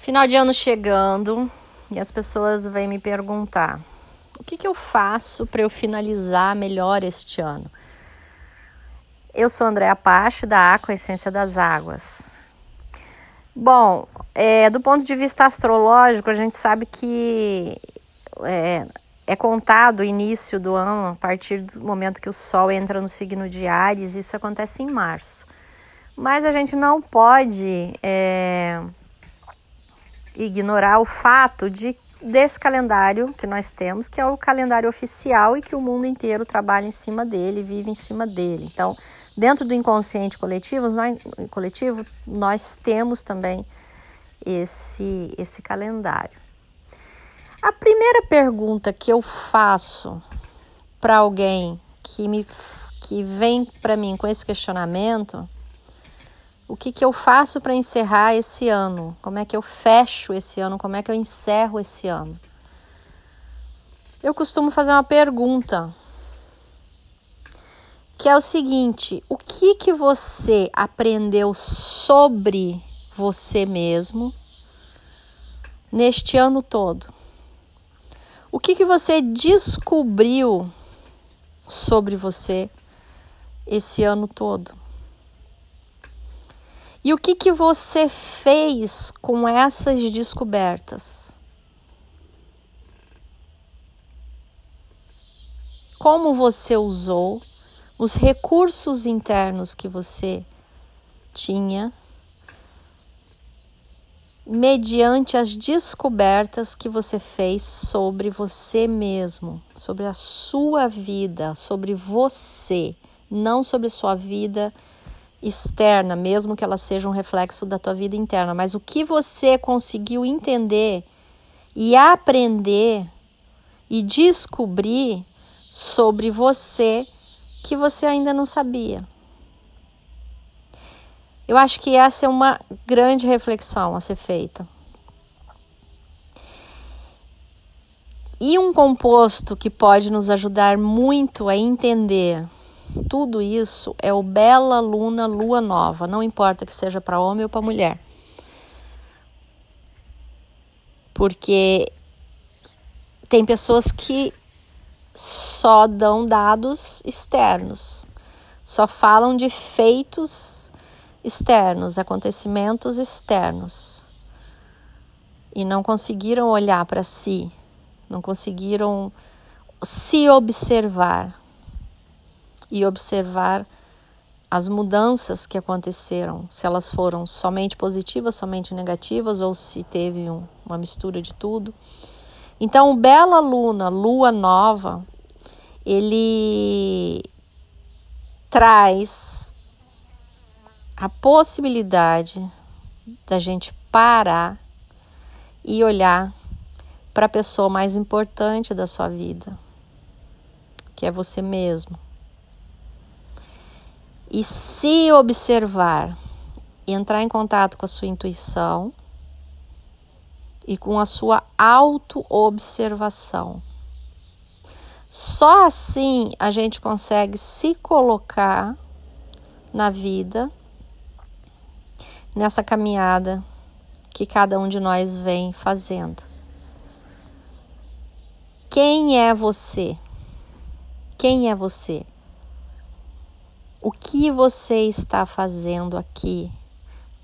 Final de ano chegando e as pessoas vêm me perguntar: o que, que eu faço para eu finalizar melhor este ano? Eu sou Andréa Pache, da Aqua Essência das Águas. Bom, é, do ponto de vista astrológico, a gente sabe que é, é contado o início do ano a partir do momento que o Sol entra no signo de Ares, isso acontece em março. Mas a gente não pode é, ignorar o fato de desse calendário que nós temos, que é o calendário oficial e que o mundo inteiro trabalha em cima dele, vive em cima dele. Então, dentro do inconsciente coletivo, nós, coletivo, nós temos também esse, esse calendário. A primeira pergunta que eu faço para alguém que me que vem para mim com esse questionamento o que, que eu faço para encerrar esse ano? Como é que eu fecho esse ano? Como é que eu encerro esse ano? Eu costumo fazer uma pergunta, que é o seguinte: o que que você aprendeu sobre você mesmo neste ano todo? O que que você descobriu sobre você esse ano todo? E o que, que você fez com essas descobertas? Como você usou os recursos internos que você tinha mediante as descobertas que você fez sobre você mesmo, sobre a sua vida, sobre você, não sobre sua vida externa, mesmo que ela seja um reflexo da tua vida interna, mas o que você conseguiu entender e aprender e descobrir sobre você que você ainda não sabia. Eu acho que essa é uma grande reflexão a ser feita. E um composto que pode nos ajudar muito a entender tudo isso é o Bela Luna Lua Nova, não importa que seja para homem ou para mulher. Porque tem pessoas que só dão dados externos, só falam de feitos externos, acontecimentos externos. E não conseguiram olhar para si, não conseguiram se observar e observar as mudanças que aconteceram, se elas foram somente positivas, somente negativas ou se teve um, uma mistura de tudo. Então, o Bela Luna, Lua Nova, ele traz a possibilidade da gente parar e olhar para a pessoa mais importante da sua vida, que é você mesmo e se observar, entrar em contato com a sua intuição e com a sua auto-observação. Só assim a gente consegue se colocar na vida, nessa caminhada que cada um de nós vem fazendo. Quem é você? Quem é você? O que você está fazendo aqui,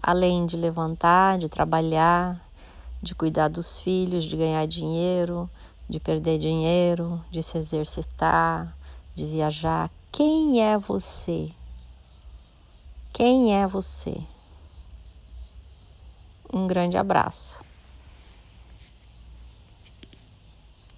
além de levantar, de trabalhar, de cuidar dos filhos, de ganhar dinheiro, de perder dinheiro, de se exercitar, de viajar? Quem é você? Quem é você? Um grande abraço.